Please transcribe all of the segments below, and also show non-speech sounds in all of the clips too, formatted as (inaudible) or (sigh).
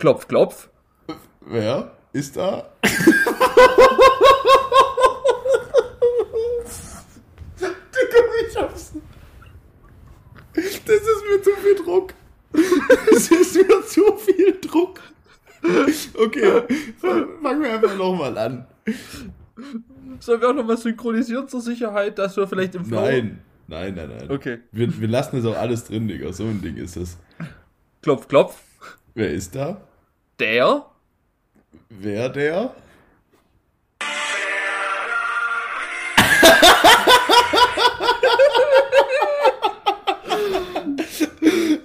Klopf, klopf. Wer ist da? Digga, ich hab's. Das ist mir zu viel Druck. Das ist mir zu viel Druck. Okay, fangen wir einfach nochmal an. Sollen wir auch nochmal synchronisieren zur Sicherheit, dass wir vielleicht im Flow... Nein, nein, nein, nein. Okay. Wir, wir lassen das auch alles drin, Digga. So ein Ding ist das. Klopf, klopf. Wer ist da? Der? Wer der?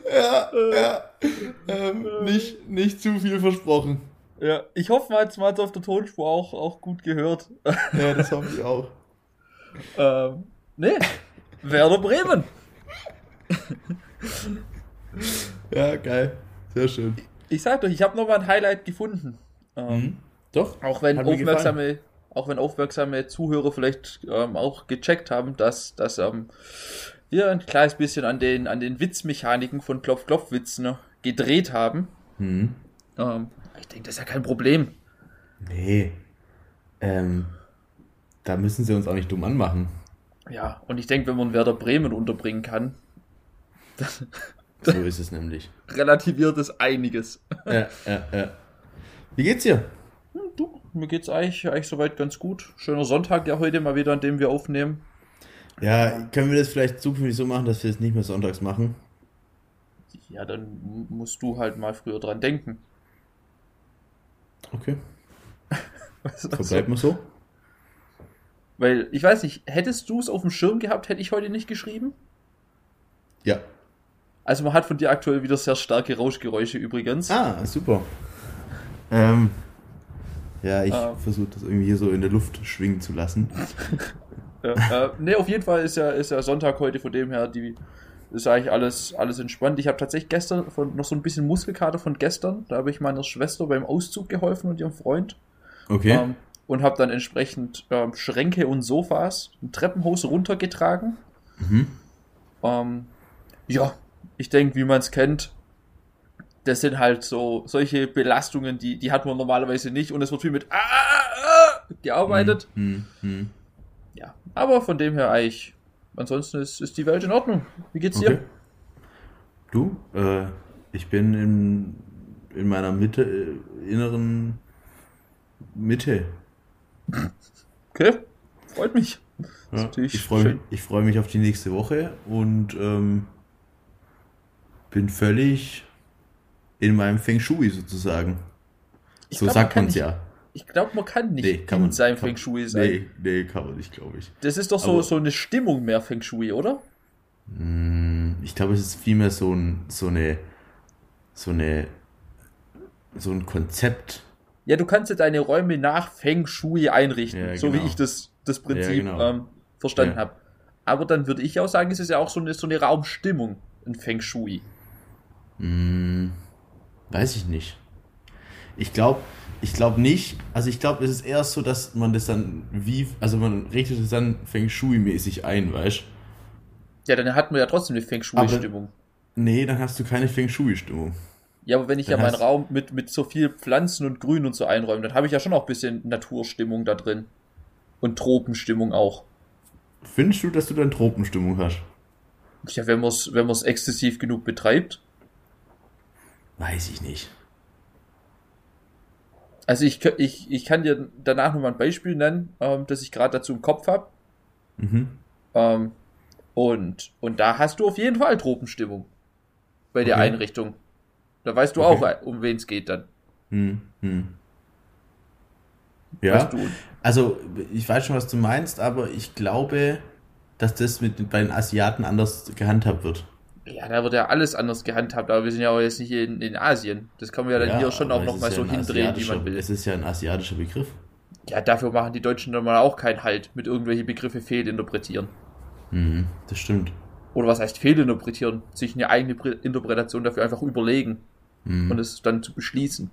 ja, ja. Ähm, nicht, nicht zu viel versprochen. Ja, ich hoffe, man hat es auf der Tonspur auch, auch gut gehört. Ja, das hoffe ich auch. ähm, nee, Werder Bremen. Ja, geil. Sehr schön. Ich sag doch, ich habe noch mal ein Highlight gefunden. Ähm, Mhm. Doch. Auch wenn aufmerksame, auch wenn aufmerksame Zuhörer vielleicht ähm, auch gecheckt haben, dass, dass ähm, wir ein kleines bisschen an den, an den Witzmechaniken von Klopf Klopf Witz ne, gedreht haben. Mhm. Ich denke, das ist ja kein Problem. Nee. Ähm, da müssen sie uns auch nicht dumm anmachen. Ja, und ich denke, wenn man Werder Bremen unterbringen kann, (laughs) (laughs) So ist es nämlich. relativiert es einiges. Ja, ja, ja. Wie geht's dir? Hm, Du, mir geht's eigentlich, eigentlich soweit ganz gut. Schöner Sonntag ja heute mal wieder, an dem wir aufnehmen. Ja, können wir das vielleicht zukünftig so machen, dass wir es nicht mehr sonntags machen? Ja, dann musst du halt mal früher dran denken. Okay. (laughs) Verbleibt mal so. Weil, ich weiß nicht, hättest du es auf dem Schirm gehabt, hätte ich heute nicht geschrieben? Ja. Also man hat von dir aktuell wieder sehr starke Rauschgeräusche übrigens. Ah, super. Ähm, ja, ich Ah. versuche das irgendwie hier so in der Luft schwingen zu lassen. Äh, ne, auf jeden Fall ist ja, ist ja Sonntag heute, von dem her, die ist eigentlich alles, alles entspannt. Ich habe tatsächlich gestern von, noch so ein bisschen Muskelkater von gestern. Da habe ich meiner Schwester beim Auszug geholfen und ihrem Freund. Okay. Ähm, und habe dann entsprechend ähm, Schränke und Sofas ein Treppenhaus runtergetragen. Mhm. Ähm, ja, ich denke, wie man es kennt, das sind halt so solche Belastungen, die, die hat man normalerweise nicht und es wird viel mit ah, ah, ah, gearbeitet. Hm, hm. Ja, aber von dem her eigentlich, ansonsten ist, ist die Welt in Ordnung. Wie geht's Okay. dir? Du, äh, ich bin in, in meiner Mitte, äh, inneren Mitte. Okay, freut mich. Ja, natürlich ich freue mich, ich freu mich auf die nächste Woche und ähm, bin völlig in meinem Feng Shui sozusagen. Ich so glaub, sagt man es ja. Ich glaube, man kann nicht Nee, kann in man seinem kann- Feng Shui sein. Nee, nee, kann man nicht, glaube ich. Das ist doch so, Aber- so eine Stimmung mehr Feng Shui, oder? Hm, Ich glaube, es ist vielmehr so ein, so eine, so eine, so ein Konzept. Ja, du kannst ja deine Räume nach Feng Shui einrichten, Ja, so wie genau. ich das, das Prinzip Ja, genau. ähm, verstanden Ja. habe. Aber dann würde ich auch sagen, es ist ja auch so eine, so eine Raumstimmung in Feng Shui. Hm, weiß ich nicht. Ich glaube, ich glaube nicht. Also ich glaube, es ist eher so, dass man das dann wie, also man richtet es dann Feng Shui-mäßig ein, weißt? Ja, dann hat man ja trotzdem eine Feng Shui-Stimmung. Nee, dann hast du keine Feng Shui-Stimmung. Ja, aber wenn ich Dann ja meinen Raum mit, mit so viel Pflanzen und Grün und so einräume, dann habe ich ja schon auch ein bisschen Naturstimmung da drin. Und Tropenstimmung auch. Findest du, dass du dann Tropenstimmung hast? Ja, wenn man es wenn man's exzessiv genug betreibt. Weiß ich nicht. Also ich, ich, ich kann dir danach nochmal ein Beispiel nennen, ähm, das ich gerade dazu im Kopf habe. Mhm. Ähm, und, und da hast du auf jeden Fall Tropenstimmung bei der Okay. Einrichtung. Da weißt du Okay. auch, um wen es geht dann. Hm, hm. Ja, also ich weiß schon, was du meinst, aber ich glaube, dass das mit bei den Asiaten anders gehandhabt wird. Ja, da wird ja alles anders gehandhabt, aber wir sind ja auch jetzt nicht in, in Asien. Das kann man ja dann hier schon auch nochmal so ja ein hindrehen, wie man will. Es ist ja ein asiatischer Begriff. Ja, dafür machen die Deutschen dann mal auch keinen Halt mit irgendwelche Begriffe fehlinterpretieren. Mhm, das stimmt. Oder was heißt fehlinterpretieren? Sich eine eigene Pre- Interpretation dafür einfach überlegen Mhm. und es dann zu beschließen.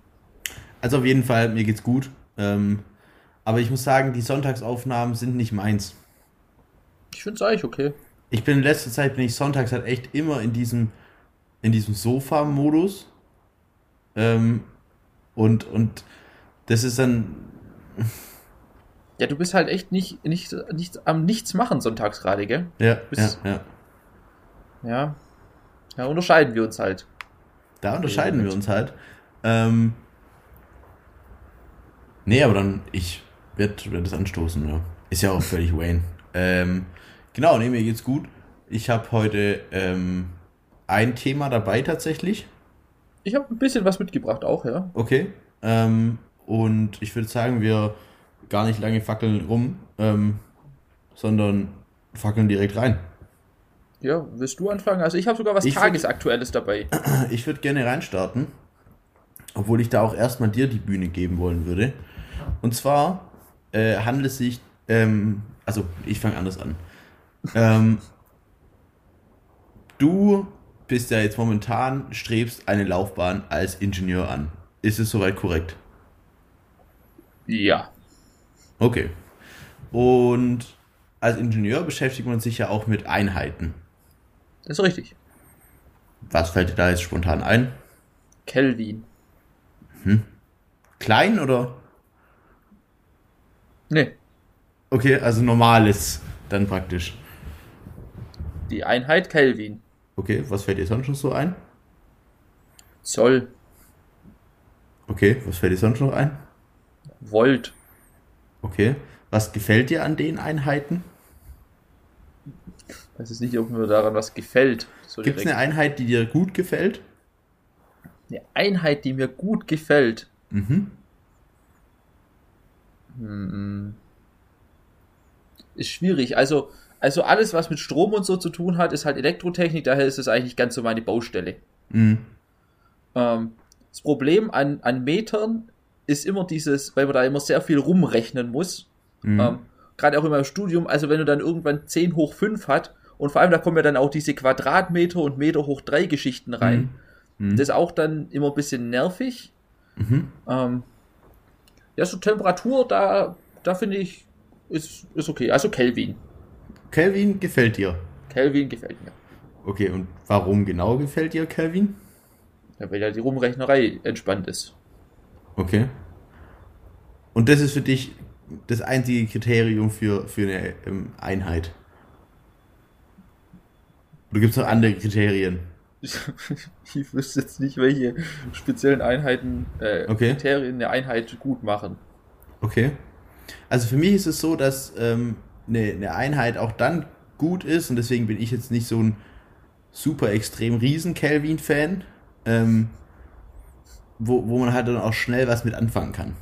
Also auf jeden Fall, mir geht's gut. Ähm, aber ich muss sagen, die Sonntagsaufnahmen sind nicht meins. Ich finde es eigentlich okay. Ich bin in letzter Zeit bin ich sonntags halt echt immer in diesem in diesem Sofa-Modus. Ähm, Und, und das ist dann. Ja, du bist halt echt nicht, nicht, nicht am Nichts machen sonntags gerade, gell? Ja, Bist- ja, ja. Ja. Ja, unterscheiden wir uns halt. Da unterscheiden Ja, wir uns halt. Ähm, nee, aber dann, ich werde werd das anstoßen, ja. Ist ja auch völlig (laughs) Wayne. Ähm, genau, nee, mir geht's gut. Ich habe heute ähm, ein Thema dabei tatsächlich. Ich habe ein bisschen was mitgebracht auch, ja. Okay. Ähm, und ich würde sagen, wir gar nicht lange fackeln rum, ähm, sondern fackeln direkt rein. Ja, willst du anfangen? Also ich habe sogar was Ich würd- Tagesaktuelles dabei. (clears throat) Ich würde gerne reinstarten, obwohl ich da auch erstmal dir die Bühne geben wollen würde. Und zwar äh, handelt es sich, ähm, also ich fange anders an. Ähm, du bist ja jetzt momentan, strebst eine Laufbahn als Ingenieur an. Ist es soweit korrekt? Ja. Okay. Und als Ingenieur beschäftigt man sich ja auch mit Einheiten. Das ist richtig. Was fällt dir da jetzt spontan ein? Kelvin. Klein oder? Nee. Okay, also normales dann praktisch. Die Einheit Kelvin. Okay, was fällt dir sonst noch so ein? Zoll. Okay, was fällt dir sonst noch ein? Volt. Okay, was gefällt dir an den Einheiten? weiß jetzt nicht, ob mir daran was gefällt. So Gibt es eine Einheit, die dir gut gefällt? eine Einheit, die mir gut gefällt? Mhm. Hm. Ist schwierig. Also, also alles, was mit Strom und so zu tun hat, ist halt Elektrotechnik, daher ist es eigentlich ganz so meine Baustelle. Mhm. Ähm, das Problem an, an Metern ist immer dieses, weil man da immer sehr viel rumrechnen muss. Mhm. Ähm, Gerade auch in meinem Studium, also wenn du dann irgendwann 10 hoch 5 hat und vor allem da kommen ja dann auch diese Quadratmeter und Meter hoch 3 Geschichten rein. Mhm. Das ist auch dann immer ein bisschen nervig. Mhm. Ähm, ja, so Temperatur, da, da finde ich, ist, ist okay. Also Kelvin. Kelvin gefällt dir. Kelvin gefällt mir. Okay, und warum genau gefällt dir Kelvin? Ja, weil ja die Rumrechnerei entspannt ist. Okay. Und das ist für dich das einzige Kriterium für, für eine ähm, Einheit? Oder gibt es noch andere Kriterien? (laughs) ich wüsste jetzt nicht, welche speziellen Einheiten, äh, Okay. Kriterien eine Einheit gut machen. Okay. Also für mich ist es so, dass ähm, eine, eine Einheit auch dann gut ist und deswegen bin ich jetzt nicht so ein super extrem riesen Kelvin-Fan, ähm, wo, wo man halt dann auch schnell was mit anfangen kann.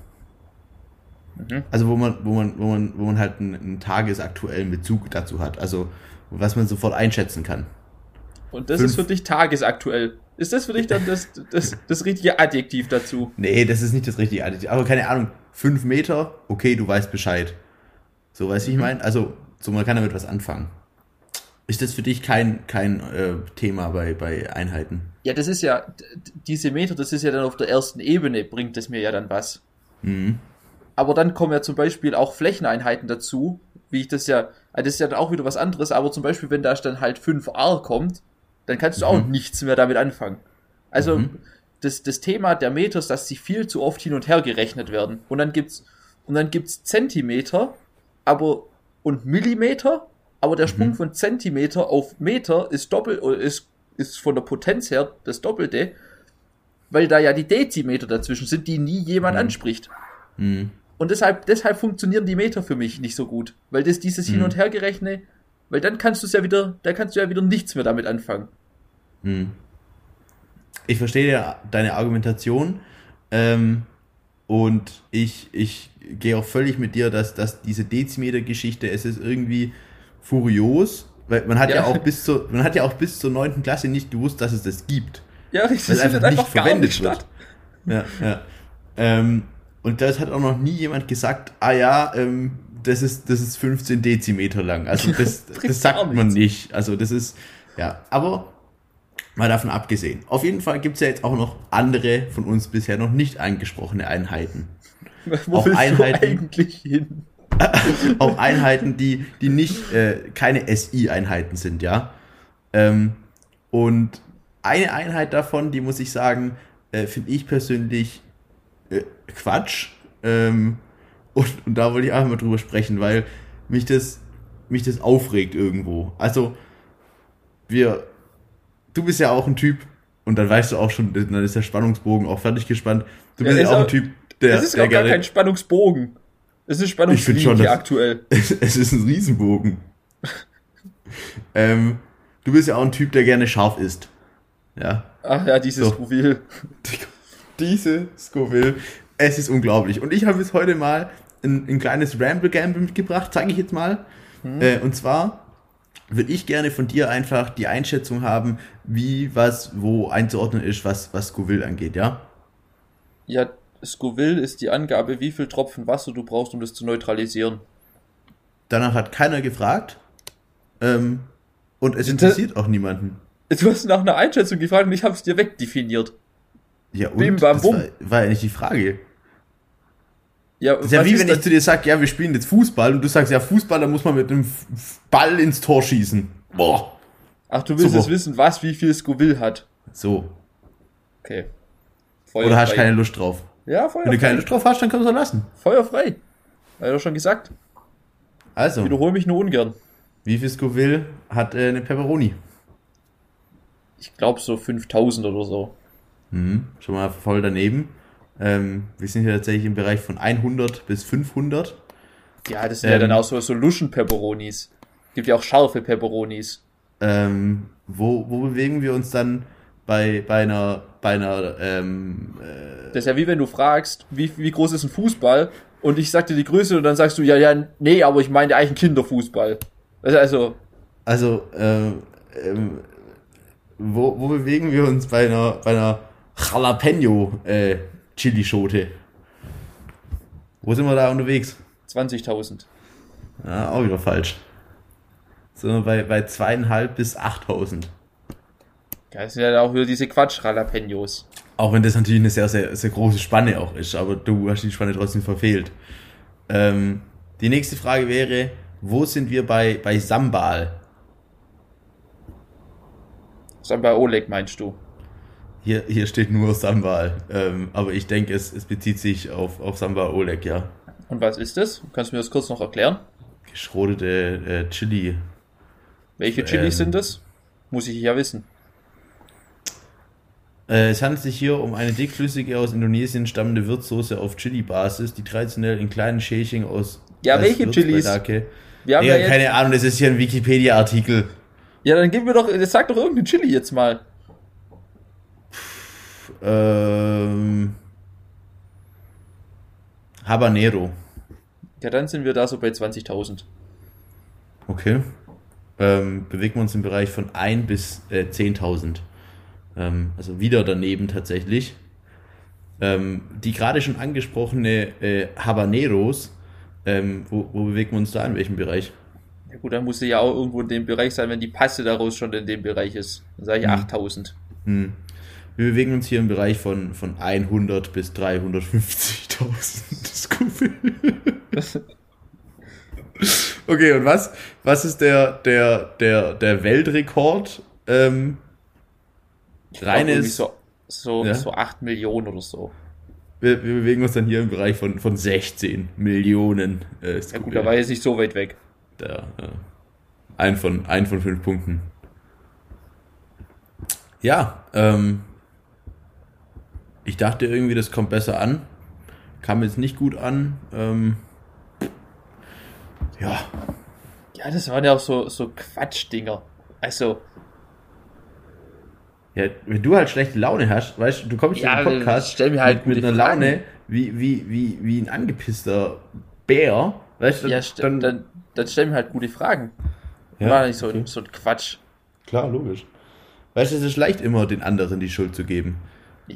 Mhm. Also wo man, wo man, wo man, wo man halt einen, einen tagesaktuellen Bezug dazu hat. Also was man sofort einschätzen kann. Und das Fünf. ist für dich tagesaktuell. Ist das für dich dann das, das, das richtige Adjektiv dazu? Nee, das ist nicht das richtige Adjektiv. Aber keine Ahnung, fünf Meter, okay, du weißt Bescheid. So, weißt du, wie ich meine? Also, so, man kann damit was anfangen. Ist das für dich kein, kein äh, Thema bei, bei Einheiten? Ja, das ist ja, diese Meter, das ist ja dann auf der ersten Ebene, bringt es mir ja dann was. Mhm. Aber dann kommen ja zum Beispiel auch Flächeneinheiten dazu, wie ich das ja, ah, das ist ja dann auch wieder was anderes, aber zum Beispiel, wenn da dann halt 5R kommt, dann kannst du auch Mhm. nichts mehr damit anfangen. Also, Mhm. das, das Thema der Meter ist, dass sie viel zu oft hin und her gerechnet werden. Und dann gibt's, und dann gibt's Zentimeter, aber, und Millimeter, aber der Sprung Mhm. von Zentimeter auf Meter ist doppelt, oder ist, ist von der Potenz her das Doppelte, weil da ja die Dezimeter dazwischen sind, die nie jemand Mhm. anspricht. Mhm. Und deshalb, deshalb funktionieren die Meter für mich nicht so gut. Weil das dieses Hin- Mhm. und Hergerechne, weil dann kannst du es ja wieder, da kannst du ja wieder nichts mehr damit anfangen. Mhm. Ich verstehe ja deine Argumentation ähm, und ich, ich gehe auch völlig mit dir, dass, dass diese Dezimeter-Geschichte, es ist irgendwie furios, weil man hat ja, Ja. auch bis zur, man hat ja auch bis zur neunten Klasse nicht gewusst, dass es das gibt. Ja, richtig. Das einfach nicht einfach gar verwendet nicht wird. statt. Ja, ja. Ähm, und das hat auch noch nie jemand gesagt, ah ja, ähm, das ist, das ist 15 Dezimeter lang. Also (laughs) das, das sagt man nicht. Also das ist, ja, aber mal davon abgesehen. Auf jeden Fall gibt es ja jetzt auch noch andere von uns bisher noch nicht angesprochene Einheiten. (laughs) Wo Auch Einheiten. eigentlich hin? (laughs) auch Einheiten, die, die nicht äh, keine SI-Einheiten sind, ja. Ähm, und eine Einheit davon, die muss ich sagen, äh, finde ich persönlich äh, Quatsch. Ähm, und, und da wollte ich einfach mal drüber sprechen, weil mich das, mich das aufregt irgendwo. Also, wir, du bist ja auch ein Typ, und dann weißt du auch schon, dann ist der Spannungsbogen auch fertig gespannt. Du Ja, bist ja, ist auch ein Typ, der, Es ist der auch gar kein Spannungsbogen. Es ist Spannungslinie aktuell. (laughs) es, es ist ein Riesenbogen. (laughs) ähm, du bist ja auch ein Typ, der gerne scharf isst. Ja. Ach ja, dieses So. Profil. (laughs) Diese Scoville. Es ist unglaublich. Und ich habe jetzt heute mal ein, ein kleines Ramble-Gamble mitgebracht, zeige ich jetzt mal. Äh, und zwar würde ich gerne von dir einfach die Einschätzung haben, wie was wo einzuordnen ist, was, was Scoville angeht, ja? Ja, Scoville ist die Angabe, wie viel Tropfen Wasser du brauchst, um das zu neutralisieren. Danach hat keiner gefragt. Ähm, und es interessiert auch niemanden. Du hast nach einer Einschätzung gefragt und ich habe es dir wegdefiniert. Ja, und Bim, bam, das war, war ja nicht die Frage. Ja, Das ist ja wie ist wenn das? ich zu dir sage, ja, wir spielen jetzt Fußball und du sagst, ja, Fußball, da muss man mit einem Ball ins Tor schießen. Boah. Ach, du willst Super. jetzt wissen, was wie viel Scoville hat. So. Okay. Oder hast Feuerfrei. keine Lust drauf. Ja, Wenn du keine Lust drauf hast, dann kannst du es lassen. Feuerfrei. Hab ich doch schon gesagt. Also, Wiederhole mich nur ungern. wie viel Scoville hat äh, eine Pepperoni? Ich glaube so 5000 oder so. Mhm. Schon mal voll daneben. Ähm, wir sind hier tatsächlich im Bereich von 100 bis 500. Ja, das sind ja Ähm. dann auch so, so Luschen-Peperonis. Gibt ja auch scharfe Peperonis. Ähm, wo, wo bewegen wir uns dann bei, bei einer, bei einer ähm, äh, Das ist ja wie wenn du fragst, wie, wie groß ist ein Fußball? Und ich sag dir die Größe und dann sagst du, ja, ja, nee, aber ich meine eigentlich einen Kinderfußball. Also, also Also, ähm, ähm, wo, wo bewegen wir uns bei einer, bei einer Jalapeno äh, Chilischote? Wo sind wir da unterwegs? 20.000. Ja, auch wieder falsch. Sind wir bei, bei zweieinhalb bis 8000. Ja, das sind ja auch wieder diese Quatsch-Jalapenos. Auch wenn das natürlich eine sehr, sehr, sehr große Spanne auch ist, aber du hast die Spanne trotzdem verfehlt. Ähm, die nächste Frage wäre, wo sind wir bei, bei Sambal? Samba Oleg meinst du? Hier, hier steht nur Sambal, ähm, aber ich denke, es, es bezieht sich auf, auf Sambal Oleg, ja. Und was ist das? Kannst du mir das kurz noch erklären? Geschrodete äh, Chili. Welche Chilis Ähm. sind das? Muss ich ja wissen. Äh, es handelt sich hier um eine dickflüssige aus Indonesien stammende Würzsoße auf Chili-Basis, die traditionell in kleinen Schälchen aus Ja, welche Chilis? Wir haben Ja, ja, keine Ahnung, das ist hier ein Wikipedia-Artikel. ja, dann gib mir doch, sag doch irgendeinen Chili jetzt mal. Ähm, Habanero. Ja, dann sind wir da so bei 20.000. Okay. Ähm, bewegen wir uns im Bereich von 1 bis äh, 10.000. Ähm, also wieder daneben tatsächlich. Ähm, die gerade schon angesprochene äh, Habaneros, ähm, wo, wo bewegen wir uns da in welchem Bereich? Ja gut, dann muss sie ja auch irgendwo in dem Bereich sein, wenn die Passe daraus schon in dem Bereich ist. Dann sage ich Hm. 8000. Hm. Wir bewegen uns hier im Bereich von, von 100 bis 350.000 Scoville. (laughs) Okay, und was, was ist der, der, der, der Weltrekord? Ähm, reines, so, so, Ja. so 8 Millionen oder so. wir, wir bewegen uns dann hier im Bereich von, von 16 Millionen. Äh, Ja gut, da war jetzt nicht so weit weg. Der, äh, ein, von, ein von fünf Punkten. Ja, ähm, ich dachte irgendwie, das kommt besser an. Kam jetzt nicht gut an. Ähm, ja, Ja, das waren ja auch so, so Quatschdinger. Also, ja, wenn du halt schlechte Laune hast, weißt du, du kommst Ja, in den Podcast stell mir halt mit, mit einer Fragen. Laune wie, wie, wie, wie ein angepisster Bär, weißt du, ja, st- dann, dann, dann stell mir halt gute Fragen. Ja, War nicht so, okay. so ein Quatsch. Klar, logisch. Weißt du, es ist leicht, immer den anderen die Schuld zu geben.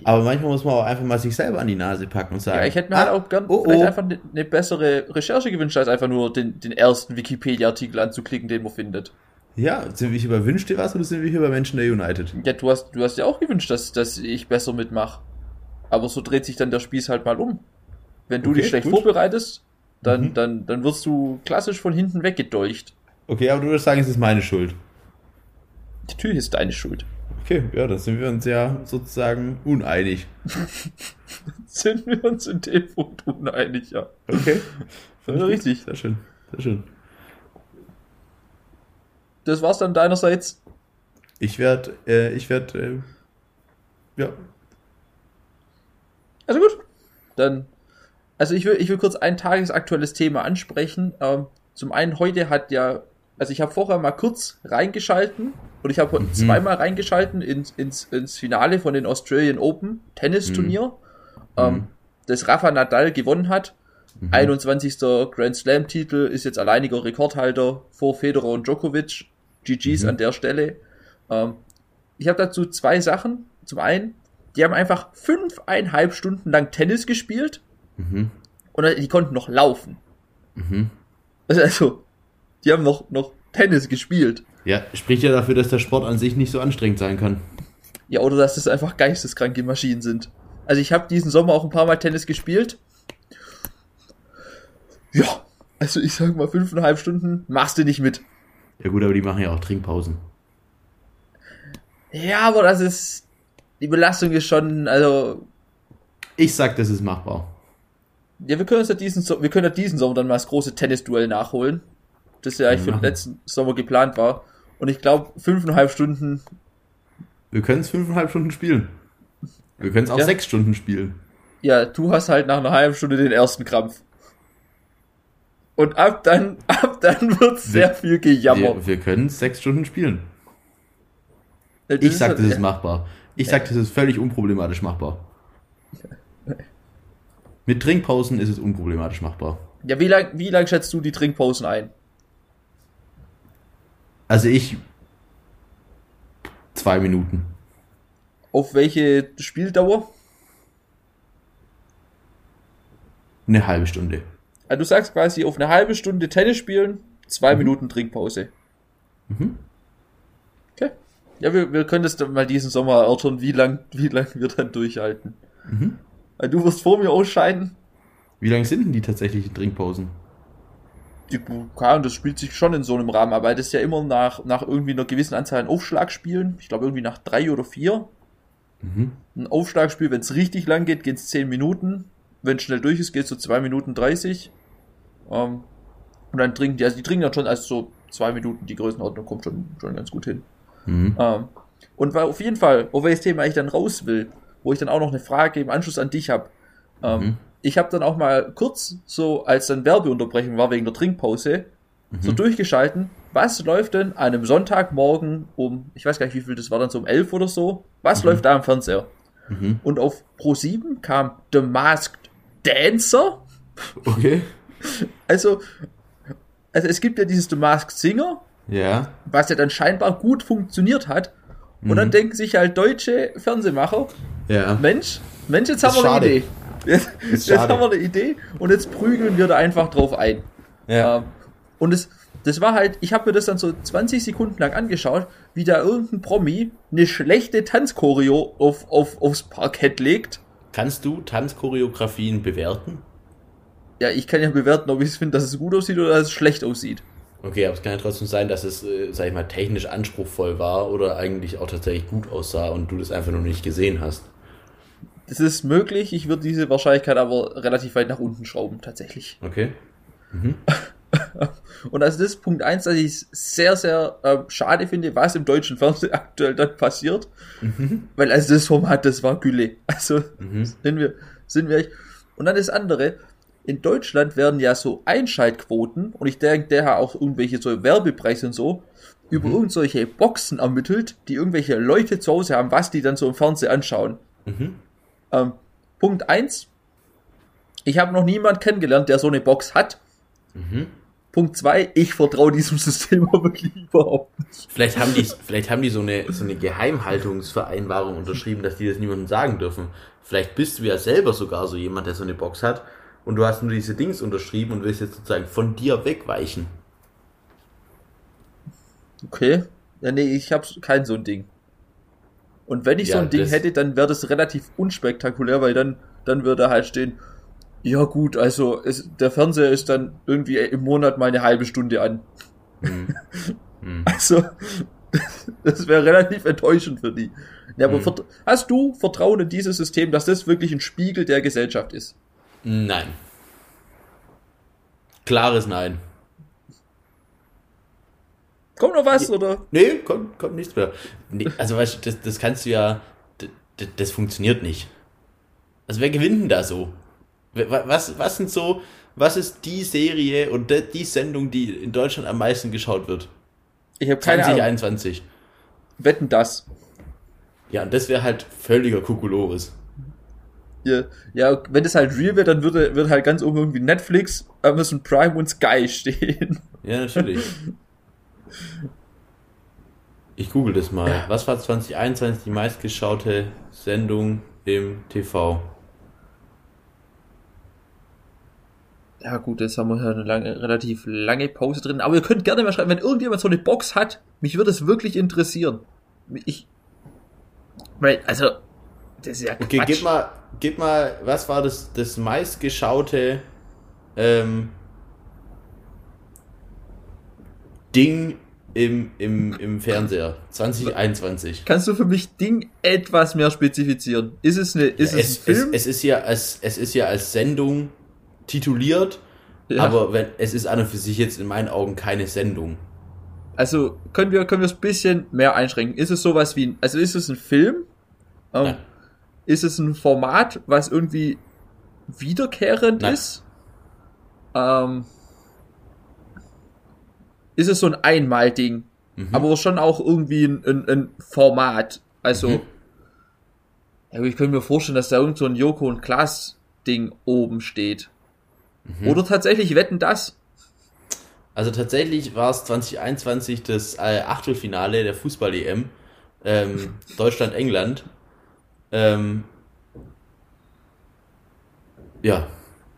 Aber manchmal muss man auch einfach mal sich selber an die Nase packen und sagen. Ja, ich hätte mir halt ah, auch gern oh, vielleicht oh. einfach eine ne bessere Recherche gewünscht, als einfach nur den, den ersten Wikipedia-Artikel anzuklicken, den man findet. Ja, sind wir hier bei Wünsch dir was oder sind wir hier bei Menschen der United? Ja, du hast, du hast ja auch gewünscht, dass, dass ich besser mitmache. Aber so dreht sich dann der Spieß halt mal um. Wenn du Okay, dich schlecht gut. vorbereitest, dann, Mhm. dann, dann wirst du klassisch von hinten weggedolcht. Okay, aber du würdest sagen, es ist meine Schuld. Natürlich ist deine Schuld. Okay, ja, da sind wir uns ja sozusagen uneinig. (laughs) Sind wir uns in dem Punkt uneinig, ja. Okay. (laughs) Ja, richtig. Sehr schön. Sehr schön. Das war's dann deinerseits. Ich werde, äh, ich werde, äh, ja, Also gut. Dann, also ich will, ich will kurz ein tagesaktuelles Thema ansprechen. Ähm, zum einen heute hat ja, also ich habe vorher mal kurz reingeschalten und ich habe heute zweimal reingeschalten ins, ins, ins Finale von den Australian Open Tennisturnier, ähm, das Rafa Nadal gewonnen hat. 21. Grand Slam Titel ist jetzt alleiniger Rekordhalter vor Federer und Djokovic. GG's an der Stelle. Ähm, ich habe dazu zwei Sachen. Zum einen, die haben einfach fünfeinhalb Stunden lang Tennis gespielt Mhm. und die konnten noch laufen. Mhm. Also die haben noch, noch Tennis gespielt. Ja, spricht ja dafür, dass der Sport an sich nicht so anstrengend sein kann. Ja, oder dass das einfach geisteskranke Maschinen sind. Also ich habe diesen Sommer auch ein paar Mal Tennis gespielt. Ja, also ich sag mal fünfeinhalb Stunden machst du nicht mit. Ja gut, aber die machen ja auch Trinkpausen. Ja, aber das ist die Belastung ist schon, also Ich sag, das ist machbar. ja, wir können uns ja diesen, wir können ja diesen Sommer dann mal das große Tennisduell nachholen, das ja eigentlich für den letzten Sommer geplant war. Und ich glaube fünfeinhalb Stunden, Wir können es fünfeinhalb Stunden spielen. Wir können es auch Ja. sechs Stunden spielen. ja, du hast halt nach einer halben Stunde den ersten Krampf. Und ab dann, (laughs) ab dann wird's sehr viel Gejammer. Wir, wir können es sechs Stunden spielen. Das Ich sag, halt- das ist machbar. Ich sag, das ist völlig unproblematisch machbar. Mit Trinkpausen ist es unproblematisch machbar. Ja, wie lang, wie lang schätzt du die Trinkpausen ein? Also ich. Zwei Minuten. Auf welche Spieldauer? Eine halbe Stunde. Also du sagst quasi auf eine halbe Stunde Tennis spielen, zwei Minuten Trinkpause. Mhm. Okay. Ja, wir, wir können das dann mal diesen Sommer erörtern, wie lang, wie lang wir dann durchhalten. Mhm. Weil du wirst vor mir ausscheiden. Wie lang sind denn die tatsächlichen Trinkpausen? Die, ja, und das spielt sich schon in so einem Rahmen, aber das ist ja immer nach, nach irgendwie einer gewissen Anzahl an Aufschlagspielen. Ich glaube irgendwie nach drei oder vier. Mhm. Ein Aufschlagspiel, wenn es richtig lang geht, geht es 10 Minuten. Wenn es schnell durch ist, geht es so 2 Minuten 30. Ähm, und dann trinken die, also die trinken dann schon, also so 2 Minuten, die Größenordnung kommt schon, schon ganz gut hin. Mhm. Ähm, und weil auf jeden Fall, auf welches Thema ich dann raus will, wo ich dann auch noch eine Frage im Anschluss an dich habe. Ähm, Mhm. Ich habe dann auch mal kurz, so als dann Werbeunterbrechung war wegen der Trinkpause, so durchgeschalten, was läuft denn an einem Sonntagmorgen um, ich weiß gar nicht wie viel das war dann so um 11 oder so, was läuft da am Fernseher? Mhm. Und auf Pro7 kam The Masked Dancer. Okay. Also, also es gibt ja dieses The Masked Singer, Ja. was ja dann scheinbar gut funktioniert hat. Und dann denken sich halt deutsche Fernsehmacher, Ja. Mensch, Mensch, jetzt haben wir eine schade. Idee. (laughs) Jetzt, jetzt haben wir eine Idee und jetzt prügeln wir da einfach drauf ein. Ja. Ähm, und es, das war halt, ich habe mir das dann so 20 Sekunden lang angeschaut, wie da irgendein Promi eine schlechte Tanzchoreo auf, auf, aufs Parkett legt. Kannst du Tanzchoreografien bewerten? Ja, ich kann ja bewerten, ob ich es finde, dass es gut aussieht oder dass es schlecht aussieht. Okay, aber es kann ja trotzdem sein, dass es, äh, sag ich mal, technisch anspruchsvoll war oder eigentlich auch tatsächlich gut aussah und du das einfach nur nicht gesehen hast. Das ist möglich, ich würde diese Wahrscheinlichkeit aber relativ weit nach unten schrauben, tatsächlich. Okay. (laughs) Und also das ist Punkt eins, dass ich es sehr, sehr äh, schade finde, was im deutschen Fernsehen (laughs) aktuell dann passiert. Weil also das Format, das war Gülle. (laughs) Also sind wir, sind wir echt. Und dann das andere, in Deutschland werden ja so Einschaltquoten, und ich denke, der auch irgendwelche so Werbepreise und so, über irgendwelche Boxen ermittelt, die irgendwelche Leute zu Hause haben, was die dann so im Fernsehen anschauen. Ähm, Punkt eins, ich habe noch niemand kennengelernt, der so eine Box hat. Punkt zwei, ich vertraue diesem (laughs) System aber wirklich überhaupt nicht. Vielleicht haben die, vielleicht haben die so eine, so eine Geheimhaltungsvereinbarung unterschrieben, dass die das niemandem sagen dürfen. Vielleicht bist du ja selber sogar so jemand, der so eine Box hat und du hast nur diese Dings unterschrieben und willst jetzt sozusagen von dir wegweichen. Okay. Ja, nee, ich habe kein so ein Ding. Und wenn ich Ja, so ein Ding hätte, dann wäre das relativ unspektakulär, weil dann, dann würde halt stehen, ja gut, also es, der Fernseher ist dann irgendwie im Monat mal eine halbe Stunde an. Hm. (laughs) Hm. Also, Das wäre relativ enttäuschend für die. Ja, aber vert- hast du Vertrauen in dieses System, dass das wirklich ein Spiegel der Gesellschaft ist? Nein. Klares Nein. Kommt noch was, oder? Nee, kommt, kommt nichts mehr. Nee, also weißt du, das, das kannst du ja, das, das funktioniert nicht. Also wer gewinnt denn da so? Was, was sind so, was ist die Serie und die Sendung, die in Deutschland am meisten geschaut wird? Ich habe keine Ahnung. 2021. Wetten das. Ja, und das wäre halt völliger Kokolores. Ja, ja, wenn das halt real wäre, dann würde, würde halt ganz oben irgendwie Netflix, Amazon Prime und Sky (laughs) stehen. Ja, natürlich. Ich google das mal. Was war 2021 die meistgeschaute Sendung im TV? Ja gut, jetzt haben wir hier eine lange, relativ lange Pause drin. Aber ihr könnt gerne mal schreiben, wenn irgendjemand so eine Box hat, mich würde es wirklich interessieren. Ich, weil, also, das ist ja Okay, Quatsch. gib mal, gib mal, was war das, das meistgeschaute ähm, Ding im, im, im Fernseher 2021? Kannst du für mich Ding etwas mehr spezifizieren? Ist es eine, ist Ja, es, es, ein Film? Es, es, ist ja als, es ist ja als Sendung tituliert, Ja. aber wenn, es ist an und für sich jetzt in meinen Augen keine Sendung. Also können wir können wir es ein bisschen mehr einschränken. Ist es sowas wie ein, also ist es ein Film? Ähm, ist es ein Format, was irgendwie wiederkehrend Nein. ist? Ähm, ist es so ein Einmal-Ding, Mhm. aber schon auch irgendwie ein, ein, ein Format. Also, Mhm. ja, ich könnte mir vorstellen, dass da irgend so ein Joko und Klaas Ding oben steht. Mhm. Oder tatsächlich wetten das? Also tatsächlich war es 2021 das äh, Achtelfinale der Fußball-EM. Ähm, (laughs) Deutschland-England. Ähm, ja,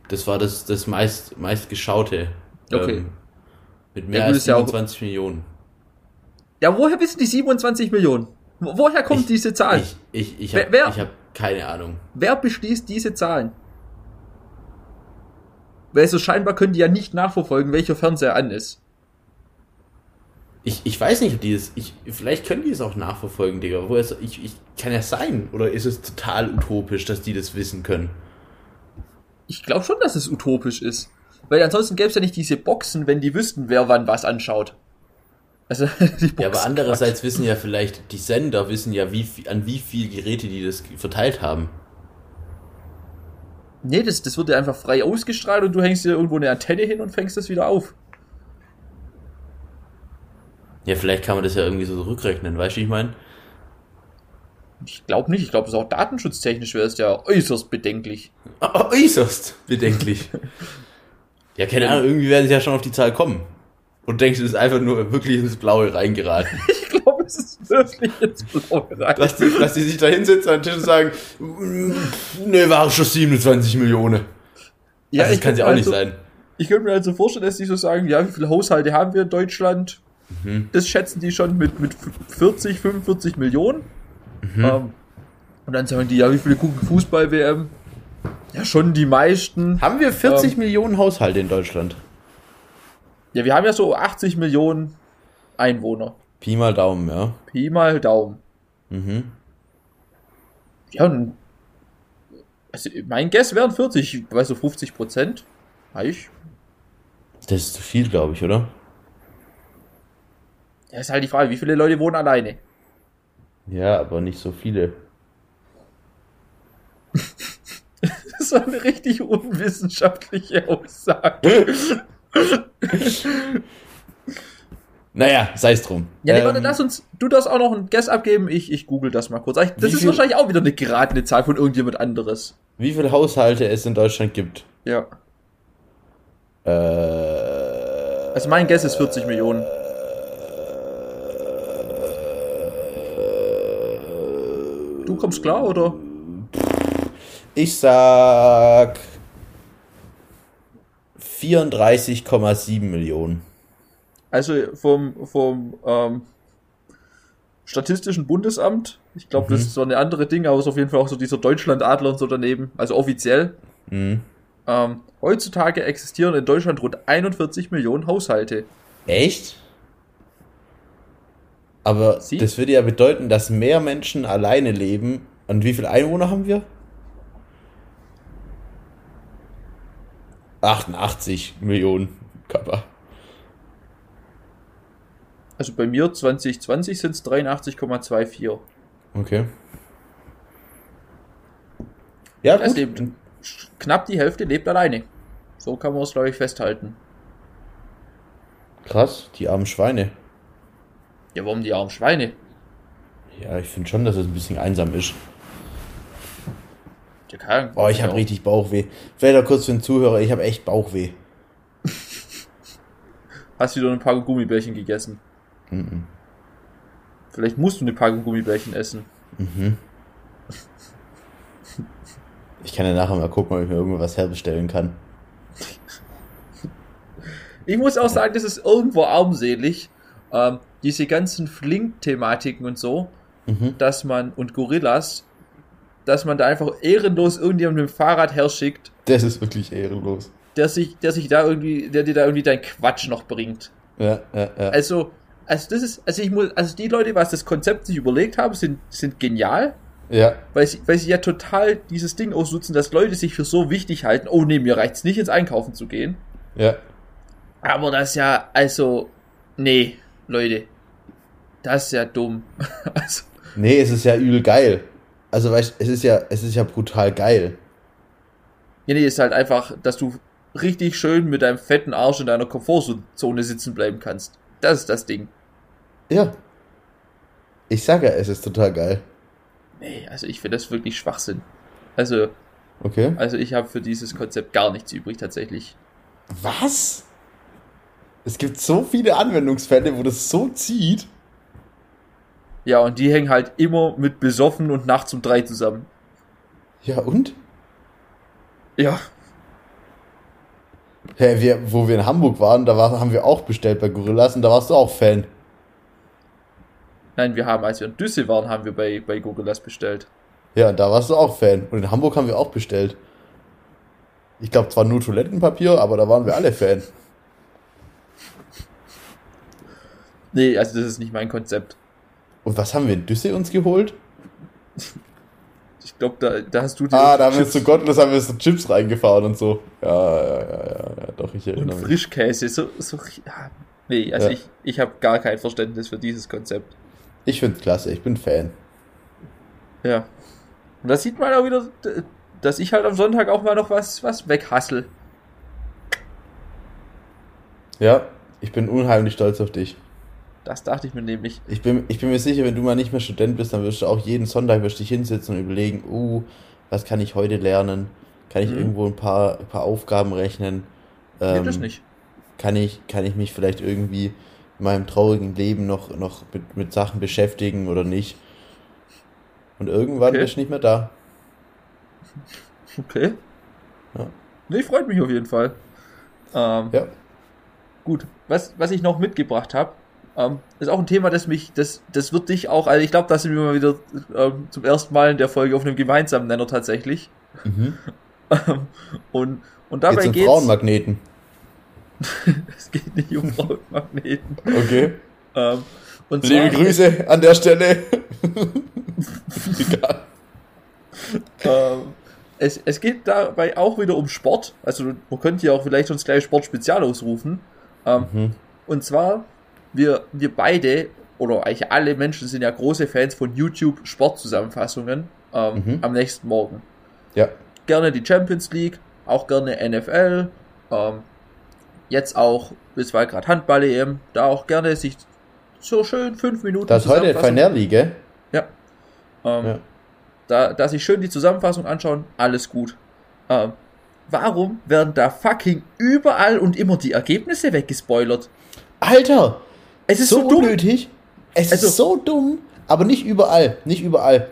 das war das, das meist, meist geschaute. Okay. Ähm, mit mehr Ja, als ist ja auch- 27 Millionen. Ja, woher wissen die 27 Millionen? Wo- Woher kommt Ich- diese Zahl? Ich, ich, ich habe hab keine Ahnung. Wer beschließt diese Zahlen? Weil so scheinbar können die ja nicht nachverfolgen, welcher Fernseher an ist. Ich, ich weiß nicht, ob die das. Ich, vielleicht können die es auch nachverfolgen, Digga. Woher es, ich, ich, kann ja sein. Oder ist es total utopisch, dass die das wissen können? Ich glaube schon, dass es utopisch ist. Weil ansonsten gäbe es ja nicht diese Boxen, wenn die wüssten, wer wann was anschaut. Also, (laughs) die Boxen. Ja, aber andererseits wissen ja vielleicht, die Sender wissen ja, wie, an wie viele Geräte die das verteilt haben. Nee, das, das wird ja einfach frei ausgestrahlt und du hängst dir irgendwo eine Antenne hin und fängst das wieder auf. Ja, vielleicht kann man das ja irgendwie so rückrechnen, weißt du, wie ich meine? Ich glaube nicht. Ich glaube, es ist auch datenschutztechnisch wäre es ja äußerst bedenklich. (laughs) Äußerst bedenklich. (laughs) ja, keine Ahnung, irgendwie werden sie ja schon auf die Zahl kommen. Und denkst du, das ist einfach nur wirklich ins Blaue reingeraten. (laughs) Ich glaube, es ist wirklich ins Blaue rein. dass, die, dass die sich da hinsetzen an den Tisch und sagen, "Mm, ne, waren schon 27 Millionen. Ja, also das kann ja auch mir nicht also- sein. Ich könnte mir also vorstellen, dass die so sagen, ja, wie viele Haushalte haben wir in Deutschland? Mhm. Das schätzen die schon mit, mit 40, 45 Millionen. Mhm. Ähm, und dann sagen die, ja, wie viele gucken Fußball-WM? Ja, schon die meisten. Haben wir 40 Ähm. Millionen Haushalte in Deutschland? Ja, wir haben ja so 80 Millionen Einwohner. Pi mal Daumen, ja. Pi mal Daumen. Mhm. Ja, und also mein Guess wären 40, ich weiß so 50 Prozent. Ich. Das ist zu viel, glaube ich, oder? Ja, ist halt die Frage, wie viele Leute wohnen alleine? Ja, aber nicht so viele. Das eine richtig unwissenschaftliche Aussage. Naja, sei es drum. Ja, nee, Ähm, warte, lass uns, du darfst auch noch ein Guess abgeben, ich, ich google das mal kurz. Das ist viel- wahrscheinlich auch wieder eine geratene Zahl von irgendjemand anderes. Wie viele Haushalte es in Deutschland gibt? Ja. Äh, Also mein Guess ist 40 Millionen. Du kommst klar, oder? Ich sag 34,7 Millionen. Also vom, vom ähm, Statistischen Bundesamt. Ich glaube, das Mhm. ist so eine andere Ding, aber es ist auf jeden Fall auch so dieser Deutschlandadler und so daneben. Also offiziell. Mhm. Ähm, heutzutage existieren in Deutschland rund 41 Millionen Haushalte. Echt? Aber Sie? das würde ja bedeuten, dass mehr Menschen alleine leben. Und wie viele Einwohner haben wir? 88 Millionen Kappa. Also bei mir 2020 sind es 83,24. Okay. Ja, Es gut. lebt, knapp die Hälfte lebt alleine. So kann man es, glaube ich, festhalten. Krass, die armen Schweine. Ja, warum die armen Schweine? Ja, ich finde schon, dass es ein bisschen einsam ist. Keine Oh, ich habe richtig Bauchweh. Vielleicht auch kurz für den Zuhörer, ich habe echt Bauchweh. (laughs) Hast du wieder eine Packung Gummibärchen gegessen? Mhm. Vielleicht musst du eine Packung Gummibärchen essen. Ich kann ja nachher mal gucken, ob ich mir irgendwas herbestellen kann. (laughs) Ich muss auch sagen, das ist irgendwo armselig. Ähm, diese ganzen Flink-Thematiken und so, Mhm. dass man, und Gorillas, dass man da einfach ehrenlos irgendjemand mit dem Fahrrad herschickt, Das ist wirklich ehrenlos. der sich, der sich da irgendwie, der dir da irgendwie dein Quatsch noch bringt. Ja, ja, ja. Also, also das ist, also ich muss, also die Leute, was das Konzept sich überlegt haben, sind, sind genial, ja, weil sie, weil sie ja total dieses Ding ausnutzen, dass Leute sich für so wichtig halten, oh nee, mir reicht's nicht ins Einkaufen zu gehen. ja. Aber das ist ja, also, nee, Leute, das ist ja dumm. (laughs) also, Nee, es ist ja übel geil. Also, weißt es ist ja, es ist ja brutal geil. ja, nee, ist halt einfach, dass du richtig schön mit deinem fetten Arsch in deiner Komfortzone sitzen bleiben kannst. Das ist das Ding. Ja. Ich sage ja, es ist total geil. Nee, also ich finde das wirklich Schwachsinn. Also, Okay. also ich habe für dieses Konzept gar nichts übrig tatsächlich. Was? Es gibt so viele Anwendungsfälle, wo das so zieht. Ja, und die hängen halt immer mit besoffen und nachts um drei zusammen. Ja, und? Ja, Hä, wir, wo wir in Hamburg waren, da war, haben wir auch bestellt bei Gorillas und da warst du auch Fan. nein, wir haben, als wir in Düssel waren, haben wir bei, bei Gorillas bestellt. Ja, da warst du auch Fan. Und in Hamburg haben wir auch bestellt. Ich glaube zwar nur Toilettenpapier, aber da waren wir alle Fan. Nee, also das ist nicht mein Konzept. Und was haben wir in Düssel uns geholt? Ich glaube, da, da hast du dir Ah, da haben wir zu gottlos haben wir so Chips reingefahren und so. Ja, ja, ja, ja, ja doch, ich und erinnere mich. Frischkäse. So, so, ja. Nee, also Ja. ich, ich habe gar kein Verständnis für dieses Konzept. Ich find's klasse, ich bin Fan. Ja. Und da sieht man auch wieder, dass ich halt am Sonntag auch mal noch was, was weghassel. Ja, ich bin unheimlich stolz auf dich. Das dachte ich mir nämlich. Ich bin, ich bin mir sicher, wenn du mal nicht mehr Student bist, dann wirst du auch jeden Sonntag wirst du dich hinsetzen und überlegen, uh, was kann ich heute lernen? Kann ich Mhm. irgendwo ein paar, ein paar Aufgaben rechnen? Nee, Ähm, das nicht. Kann ich, kann ich mich vielleicht irgendwie in meinem traurigen Leben noch, noch mit, mit Sachen beschäftigen oder nicht? Und irgendwann Okay. bist du nicht mehr da. (laughs) Okay. Ja. Nee, freut mich auf jeden Fall. Ähm, Ja. Gut, was, was ich noch mitgebracht habe, ähm, ist auch ein Thema, das mich, das, das wird dich auch, also ich glaube, da sind wir mal wieder ähm, zum ersten Mal in der Folge auf einem gemeinsamen Nenner tatsächlich. Mhm. Ähm, (laughs) und, und dabei Jetzt um geht's, Frauenmagneten. (laughs) es geht nicht um Frauenmagneten. Okay. Ähm, und Liebe zwar, Grüße an der Stelle. (laughs) Egal. Ähm, es, es geht dabei auch wieder um Sport. Also man könnte ja auch vielleicht uns gleich Sportspezial ausrufen. Ähm, Mhm. Und zwar, wir, wir beide, oder eigentlich alle Menschen sind ja große Fans von YouTube Sportzusammenfassungen ähm, Mhm. am nächsten Morgen. Ja. Gerne die Champions League, auch gerne NFL, ähm, jetzt auch, es war gerade Handball-EM, da auch gerne sich so schön fünf Minuten Das heute League, gell? ja. Ähm, Ja. Da, da sich schön die Zusammenfassung anschauen, alles gut. Ähm, warum werden da fucking überall und immer die Ergebnisse weggespoilert? Alter! Es ist so, so, dumm. unnötig. Es Also- ist so dumm, aber nicht überall. Nicht überall.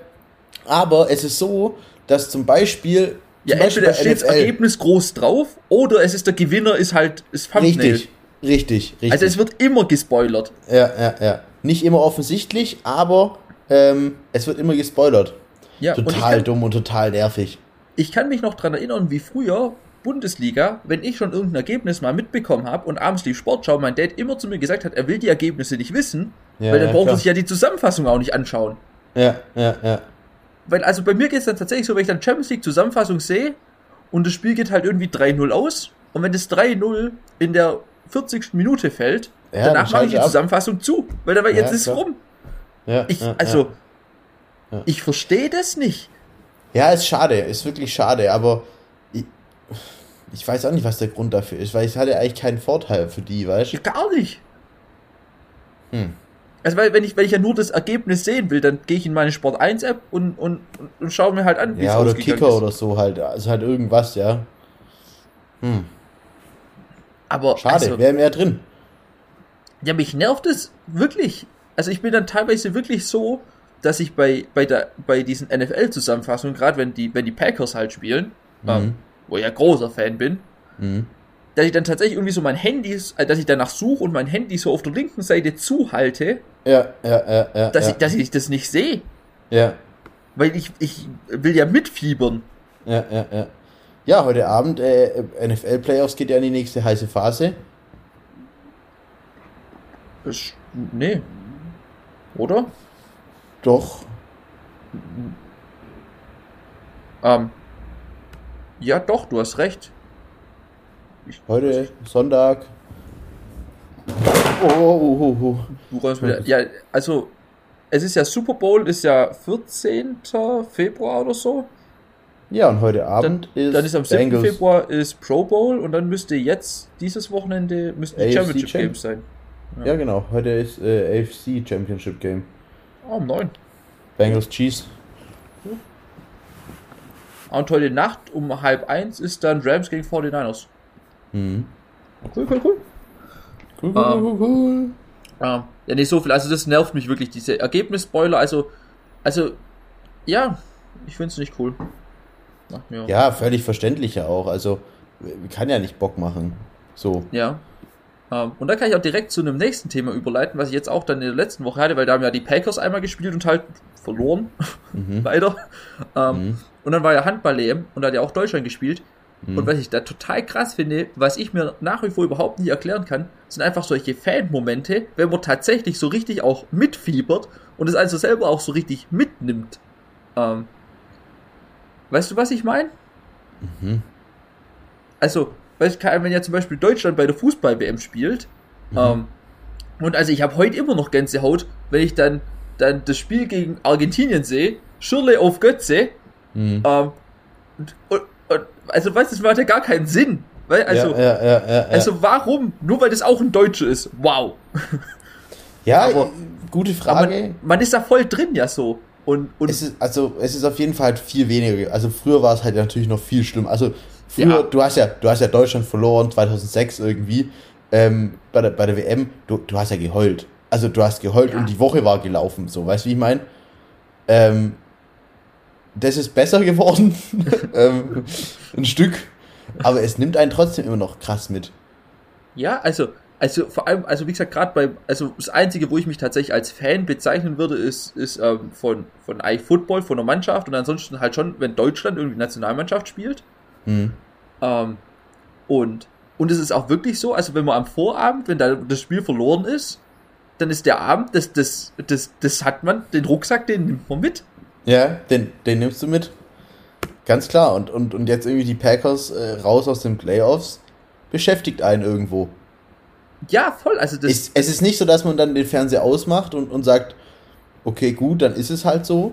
Aber es ist so, dass zum Beispiel. Ja, zum entweder steht das Ergebnis groß drauf oder es ist der Gewinner, ist halt das Thumbnail. Richtig, richtig, richtig. Also es wird immer gespoilert. ja, ja, ja. Nicht immer offensichtlich, aber ähm, es wird immer gespoilert. Ja, und Total kann, dumm und total nervig. ich kann mich noch dran erinnern, wie früher Bundesliga, wenn ich schon irgendein Ergebnis mal mitbekommen habe und abends lief Sportschau, mein Dad immer zu mir gesagt hat, er will die Ergebnisse nicht wissen, Ja, weil dann ja, braucht er sich ja die Zusammenfassung auch nicht anschauen. Ja, ja, ja. Weil, also bei mir geht es dann tatsächlich so, wenn ich dann Champions League Zusammenfassung sehe und das Spiel geht halt irgendwie 3-0 aus und wenn das 3-0 in der 40. Minute fällt, Ja, dann danach mache ich die ab. Zusammenfassung zu, weil dann war jetzt ist es klar. rum. ja, Ich, ja, also, ich verstehe das nicht. Ja, ist schade, ist wirklich schade, aber ich, weiß auch nicht, was der Grund dafür ist, weil es hatte eigentlich keinen Vorteil für die, weißt du? Gar nicht. Hm. Also, weil, wenn ich, wenn ich ja nur das Ergebnis sehen will, dann gehe ich in meine Sport 1 App und, und, und, schaue mir halt an, wie es Ja, oder ausgegangen Kicker ist. oder so halt, also halt irgendwas, ja. Hm. Aber, Schade, also, wäre mehr drin. ja, mich nervt es wirklich. Also, ich bin dann teilweise wirklich so, dass ich bei, bei, der, bei diesen NFL-Zusammenfassungen, gerade wenn die, wenn die Packers halt spielen, ähm, wo ich ja großer Fan bin, Mhm. dass ich dann tatsächlich irgendwie so mein Handy, äh, dass ich danach suche und mein Handy so auf der linken Seite zuhalte, Ja, ja, ja, ja. dass, ja, ich, dass ich das nicht sehe. ja, Weil ich, ich will ja mitfiebern. ja, ja, ja. Ja, heute Abend äh, NFL-Playoffs geht ja in die nächste heiße Phase. Ich, nee. Oder? Doch. Ähm. Ja, doch, du hast recht. Heute Sonntag. Oh, oh, oh, oh. Du räumst wieder. Ja, also, es ist ja Super Bowl, ist ja 14. Februar oder so. Ja, und heute Dann, Abend ist, dann ist am 7. Bengals. Februar ist Pro Bowl und dann müsste jetzt dieses Wochenende müssten die AFC Championship Champ- Games sein. Ja, genau. Heute ist äh, AFC Championship Game. Oh, um 9. Bengals Cheese. Und heute Nacht um halb eins ist dann Rams gegen 49ers. Mhm. Cool, cool, cool. Cool, cool, Ähm, cool, cool. Ähm, ja, nicht so viel. Also das nervt mich wirklich, diese Ergebnisspoiler. Also, also, ja, ich finde es nicht cool. Ach, ja. Ja, völlig verständlich ja auch. Also, kann ja nicht Bock machen. So. Ja. Ähm, und da kann ich auch direkt zu einem nächsten Thema überleiten, was ich jetzt auch dann in der letzten Woche hatte, weil da haben ja die Packers einmal gespielt und halt verloren. Mhm. (laughs) Leider. Ähm, Mhm. Und dann war ja Handball-EM und da hat ja auch Deutschland gespielt. Mhm. Und was ich da total krass finde, was ich mir nach wie vor überhaupt nicht erklären kann, sind einfach solche Fan-Momente, wenn man tatsächlich so richtig auch mitfiebert und es also selber auch so richtig mitnimmt. Ähm, weißt du, was ich meine? Mhm. Also, weißt wenn ja zum Beispiel Deutschland bei der Fußball-WM spielt, Mhm. ähm, und also ich habe heute immer noch Gänsehaut, wenn ich dann, dann das Spiel gegen Argentinien sehe, Schirle auf Götze, Mhm. ähm, und, und, und, also weißt du, das macht ja gar keinen Sinn. Weil, also, ja, ja, ja, also warum? Nur weil das auch ein Deutscher ist. Wow. ja aber- gute Frage. man, man ist da voll drin ja so. Und, und Es ist, also, es ist auf jeden Fall halt viel weniger. Also, früher war es halt natürlich noch viel schlimmer. Also, früher, du hast ja, du hast ja Deutschland verloren, 2006 irgendwie, ähm, bei der, bei der WM, du, du hast ja geheult. Also, du hast geheult und die Woche war gelaufen, so, weißt du, wie ich meine? Ähm, das ist besser geworden, (laughs) ähm, ein Stück, aber es nimmt einen trotzdem immer noch krass mit. ja, also, also vor allem, also wie gesagt, gerade bei, also das Einzige, wo ich mich tatsächlich als Fan bezeichnen würde, ist, ist ähm, von, von eigentlich Football, von der Mannschaft und ansonsten halt schon, wenn Deutschland irgendwie Nationalmannschaft spielt. Hm. Ähm, und, und es ist auch wirklich so, also wenn man am Vorabend, wenn da das Spiel verloren ist, dann ist der Abend, das, das, das, das hat man, den Rucksack, den nimmt man mit. Ja, den, den nimmst du mit. Ganz klar. Und, und, und jetzt irgendwie die Packers äh, raus aus den Playoffs beschäftigt einen irgendwo. Ja, voll, also das, Es, es ist nicht so, dass man dann den Fernseher ausmacht und, und sagt, okay, gut, dann ist es halt so.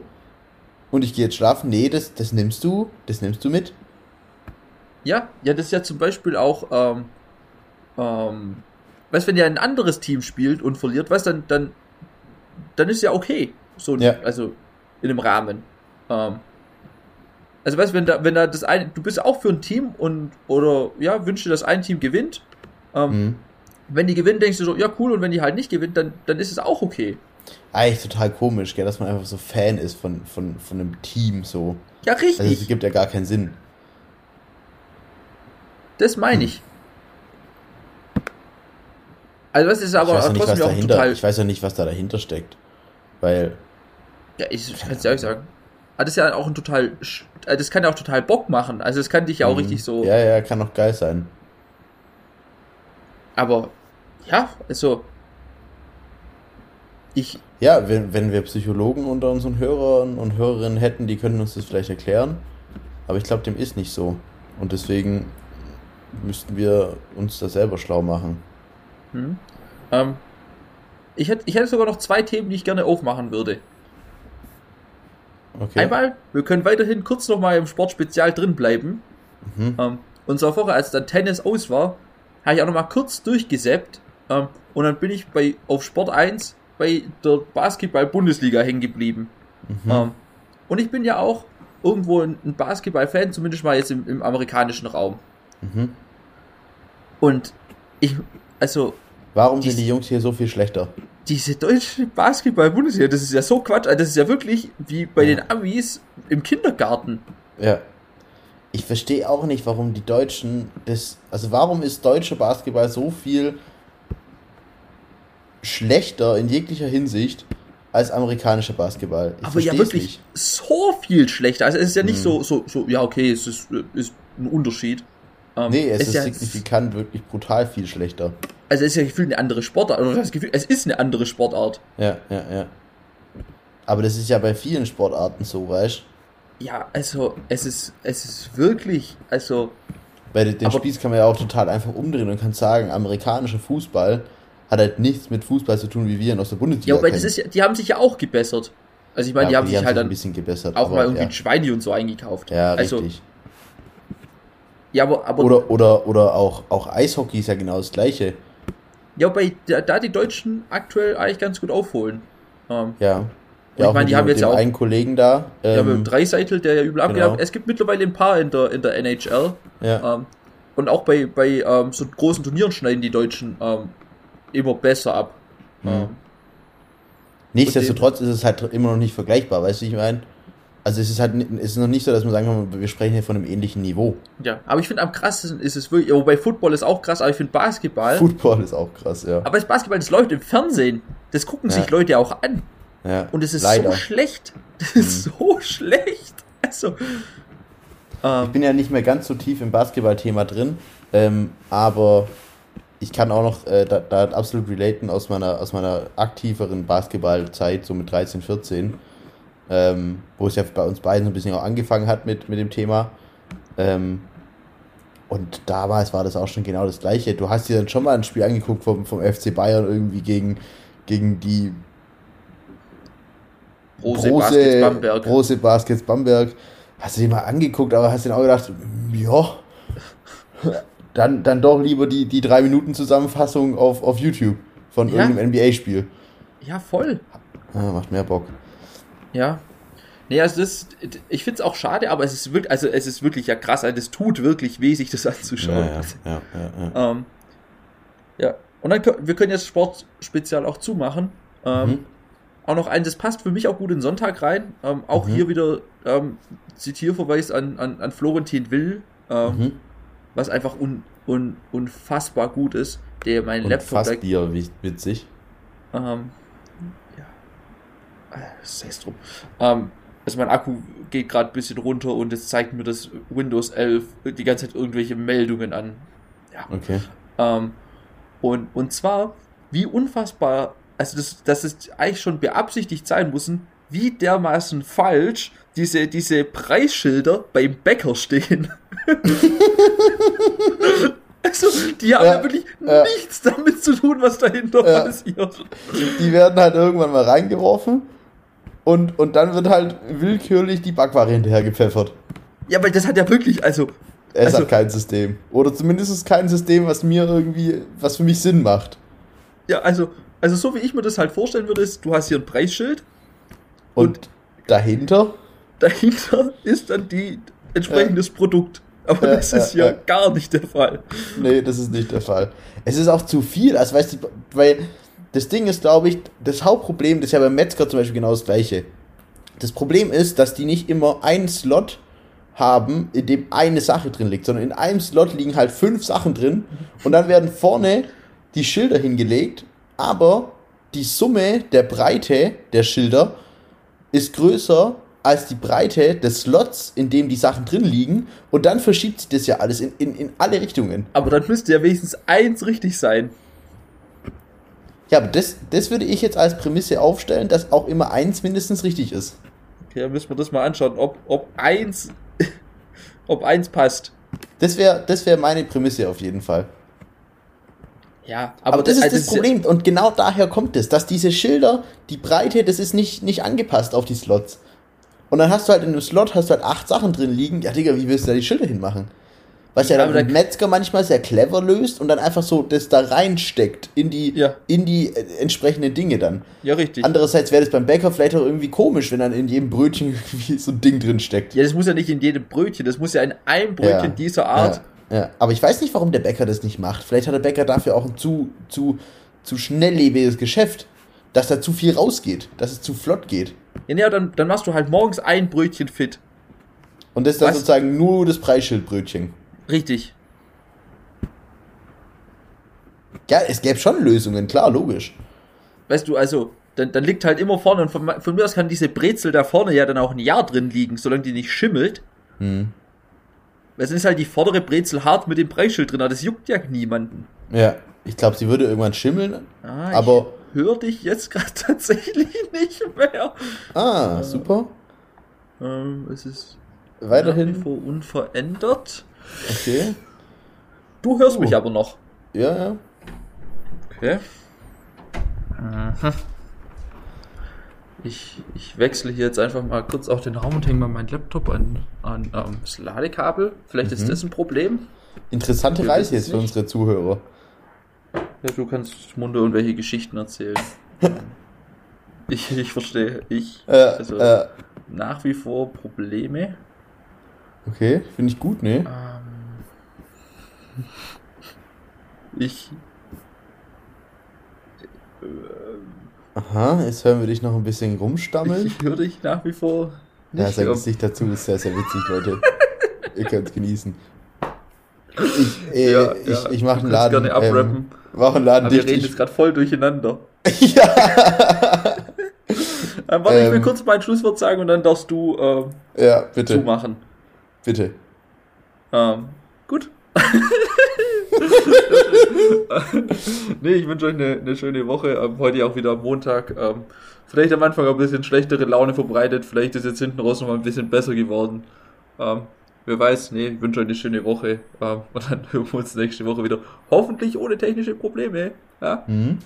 Und ich gehe jetzt schlafen. Nee, das, das nimmst du, das nimmst du mit. ja, ja, das ist ja zum Beispiel auch, ähm, ähm, weißt, wenn ja ein anderes Team spielt und verliert, weißt, dann, dann, dann ist ja okay. So, Ja. also, in dem Rahmen. Ähm, also, weißt, wenn da, wenn da das eine, du bist auch für ein Team und, oder, ja, wünschst dir, dass ein Team gewinnt. Ähm, Mhm. wenn die gewinnen, denkst du so, ja cool, und wenn die halt nicht gewinnt, dann, dann ist es auch okay. Eigentlich total komisch, gell, dass man einfach so Fan ist von, von, von einem Team so. Ja, Also es richtig, gibt ja gar keinen Sinn. das meine ich. Also das ist ich, aber weiß ja nicht, was trotzdem auch dahinter, total. ich weiß ja nicht, was da dahinter steckt. Weil, Ja, ich kann es dir ehrlich sagen. hat es ja auch ein total, äh, das kann ja auch total Bock machen. Also es kann dich ja auch richtig so, Mhm. Ja, ja, kann auch geil sein. aber ja, also ich, Ja, wenn, wenn wir Psychologen unter unseren Hörern und Hörerinnen hätten, die könnten uns das vielleicht erklären. Aber ich glaube, dem ist nicht so. Und deswegen müssten wir uns da selber schlau machen. hm, ähm, ich hätte, ich hätte sogar noch zwei Themen, die ich gerne aufmachen würde. Okay. Einmal, wir können weiterhin kurz noch mal im Sportspezial drin bleiben. Mhm. Ähm, und zwar vorher, als dann Tennis aus war, habe ich auch noch mal kurz durchgesäppt. Ähm, und dann bin ich bei, auf Sport 1 bei der Basketball-Bundesliga hängen geblieben. Mhm. Ähm, und ich bin ja auch irgendwo ein, Basketball-Fan, zumindest mal jetzt im, im amerikanischen Raum. Mhm. Und ich, also, Warum sind die Jungs hier so viel schlechter? Diese deutsche Basketball-Bundesliga, das ist ja so Quatsch. Also Das ist ja wirklich wie bei Ja. den Amis im Kindergarten. Ja. Ich verstehe auch nicht, warum die Deutschen das. Also, warum ist deutscher Basketball so viel schlechter in jeglicher Hinsicht als amerikanischer Basketball? Ich aber ja wirklich nicht. so viel schlechter. Also es ist ja nicht Mhm. so, so, so, ja, okay, es ist, äh, ist ein Unterschied. Ähm, Nee, es ist ja, signifikant wirklich brutal viel schlechter. Also es ist ja gefühlt eine andere Sportart. Oder das Gefühl, es ist eine andere Sportart. Ja, ja, ja. Aber das ist ja bei vielen Sportarten so, weißt Ja, also es ist, es ist wirklich, also Bei den Aber- Spieß kann man ja auch total einfach umdrehen und kann sagen, amerikanischer Fußball hat halt nichts mit Fußball zu tun, wie wir ihn aus der Bundesliga ja, aber das ist die haben sich ja auch gebessert. Also ich meine, die Ja, haben sich halt ein dann bisschen gebessert. auch aber, mal irgendwie ja. ein Schweine und so eingekauft. Ja, also, richtig. Ja, aber, aber Oder, oder, oder auch, auch Eishockey ist ja genau das gleiche. Ja, bei da, die Deutschen aktuell eigentlich ganz gut aufholen. Ähm, Ja. ich auch meine, die haben jetzt ja auch- einen Kollegen da. ja, Ähm, mit dem Dreiseitel, der ja übel genau. abgeht. Es gibt mittlerweile ein paar in der, in der NHL. ja. Ähm, und auch bei, bei ähm, so großen Turnieren schneiden die Deutschen ähm, immer besser ab. Mhm. Ähm, Nichtsdestotrotz ist es halt immer noch nicht vergleichbar, weißt du, wie ich meine? Also es ist halt es ist noch nicht so, dass man sagen kann, wir sprechen hier von einem ähnlichen Niveau. ja, aber ich finde am krassesten ist es wirklich, wobei Football ist auch krass, aber ich finde Basketball. Football ist auch krass, ja. aber das Basketball, das läuft im Fernsehen. Das gucken Ja. sich Leute auch an. ja. Und es ist Leider. Mhm. so schlecht. Das ist so schlecht. Also. Ich Ähm, bin ja nicht mehr ganz so tief im Basketball-Thema drin, ähm, aber ich kann auch noch äh, da, da absolut relaten aus meiner, aus meiner aktiveren Basketballzeit, so mit 13, 14, ähm, wo es ja bei uns beiden so ein bisschen auch angefangen hat mit, mit dem Thema. Ähm, und damals war das auch schon genau das Gleiche. Du hast dir dann schon mal ein Spiel angeguckt vom, vom FC Bayern irgendwie gegen, gegen die Rose, Baskets, Bamberg. Brose Baskets Bamberg. Hast du dir mal angeguckt, aber hast dann auch gedacht, ja, dann, dann doch lieber die, die drei Minuten Zusammenfassung auf, auf YouTube von Ja. irgendeinem NBA-Spiel. Ja, voll. Ah, macht mehr Bock. Ja. Nee, also das, ich finde es auch schade, aber es ist wirklich, also es ist wirklich ja krass, also es tut wirklich weh, sich das anzuschauen. ja, ja, ja, ja. Ähm, ja. Und dann können wir können jetzt Sportspezial auch zumachen. Ähm, Mhm. Auch noch ein, das passt für mich auch gut in Sonntag rein. Ähm, auch Mhm. hier wieder ähm, Zitierverweis an, an, an Florentin Will, ähm, Mhm. was einfach un, un, unfassbar gut ist. Der mein Laptop fast wie- witzig. Ähm. Äh, Sei es drum. Ähm, also mein Akku geht gerade ein bisschen runter und es zeigt mir das Windows 11 die ganze Zeit irgendwelche Meldungen an. Ja. Okay. Ähm, und, und zwar, wie unfassbar, also das, das ist eigentlich schon beabsichtigt sein müssen, wie dermaßen falsch diese, diese Preisschilder beim Bäcker stehen. (laughs) also, die haben Ja, ja, wirklich ja. nichts damit zu tun, was dahinter Ja. passiert. Die werden halt irgendwann mal reingeworfen und, und dann wird halt willkürlich die Backware hinterhergepfeffert. Ja, weil das hat ja wirklich, also, Es Also- hat kein System. Oder zumindest ist kein System, was mir irgendwie, was für mich Sinn macht. ja, also, also so wie ich mir das halt vorstellen würde, ist, du hast hier ein Preisschild, Und, Und- dahinter dahinter ist dann die entsprechendes Produkt. Aber Ja, das ist ja, ja, ja. gar nicht der Fall. Nee, das ist nicht der Fall. Es ist auch zu viel, also weißt du, weil das Ding ist, glaube ich, das Hauptproblem, das ist ja beim Metzger zum Beispiel genau das gleiche. Das Problem ist, dass die nicht immer einen Slot haben, in dem eine Sache drin liegt, sondern in einem Slot liegen halt fünf Sachen drin und dann werden vorne die Schilder hingelegt, aber die Summe der Breite der Schilder ist größer als die Breite des Slots, in dem die Sachen drin liegen. Und dann verschiebt sich das ja alles in, in, in alle Richtungen. Aber dann müsste ja wenigstens eins richtig sein. Ja, aber das, das würde ich jetzt als Prämisse aufstellen, dass auch immer eins mindestens richtig ist. Okay, dann müssen wir das mal anschauen, ob, ob eins, (laughs) ob eins passt. Das wäre das wär meine Prämisse auf jeden Fall. Ja, Aber, das ist also das Problem. Und genau daher kommt es, dass diese Schilder, die Breite, das ist nicht, nicht angepasst auf die Slots. Und dann hast du halt in einem Slot hast du halt acht Sachen drin liegen. Ja, Digga, wie willst du da die Schilder hinmachen? Was ja, dann da- Metzger manchmal sehr clever löst und dann einfach so das da reinsteckt in die, Ja. in die äh, entsprechenden Dinge dann. Ja, richtig. Andererseits wäre das beim Bäcker vielleicht auch irgendwie komisch, wenn dann in jedem Brötchen (laughs) irgendwie so ein Ding drin steckt. Ja, das muss ja nicht in jedem Brötchen, das muss ja in einem Brötchen Ja. dieser Art. Ja, ja. Aber ich weiß nicht, warum der Bäcker das nicht macht. Vielleicht hat der Bäcker dafür auch ein zu, zu, zu schnelllebiges Geschäft, dass da zu viel rausgeht, dass es zu flott geht. Ja, ja dann, dann machst du halt morgens ein Brötchen fit. Und das ist dann Was? sozusagen nur das Preisschildbrötchen. Richtig. Ja, es gäbe schon Lösungen, klar, logisch. Weißt du, also, dann, dann liegt halt immer vorne und von, von mir aus kann diese Brezel da vorne ja dann auch ein Jahr drin liegen, solange die nicht schimmelt. Hm. Weil dann ist halt die vordere Brezel hart mit dem Preisschild drin, aber das juckt ja niemanden. Ja, ich glaube, sie würde irgendwann schimmeln. Ah, Aber- höre dich jetzt gerade (laughs) tatsächlich nicht mehr. Ah, super. Ähm, es ist Weiterhin. unverändert. Okay. Du hörst Oh. mich aber noch. Ja, ja. Okay. Mhm. Ich, ich wechsle hier jetzt einfach mal kurz auf den Raum und hänge mal meinen Laptop an, an ähm, das Ladekabel. Vielleicht ist Mhm. das ein Problem. Interessante Reise jetzt für unsere Zuhörer. Ja, du kannst Munde irgendwelche Geschichten erzählen. (laughs) ich, ich verstehe. Ich Äh, also äh, nach wie vor Probleme. okay, finde ich gut, ne? Ähm, ich. Aha, jetzt hören wir dich noch ein bisschen rumstammeln. ich höre dich nach wie vor Ja, nicht. sein Ähm, Gesicht dazu ist sehr, sehr witzig, Leute. (laughs) Ihr könnt es genießen. Ich, äh, Ja, ich, ja, ich mache einen Laden. gerne abrappen. Ähm, mach einen Laden aber wir dicht. reden Ich, jetzt gerade voll durcheinander. (laughs) ja, (laughs) Ähm, warte, ich will Ähm. kurz mein Schlusswort sagen und dann darfst du äh, ja, bitte, zumachen. bitte. Ähm. (laughs) nee, ich wünsche euch eine, eine schöne Woche. Ähm, heute auch wieder am Montag. Ähm, vielleicht am Anfang ein bisschen schlechtere Laune verbreitet. Vielleicht ist jetzt hinten raus noch mal ein bisschen besser geworden. Ähm, wer weiß, nee, ich wünsche euch eine schöne Woche. Ähm, (laughs) und dann hören wir uns nächste Woche wieder. Hoffentlich ohne technische Probleme. Ja? Mhm.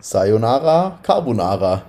Sayonara Carbonara.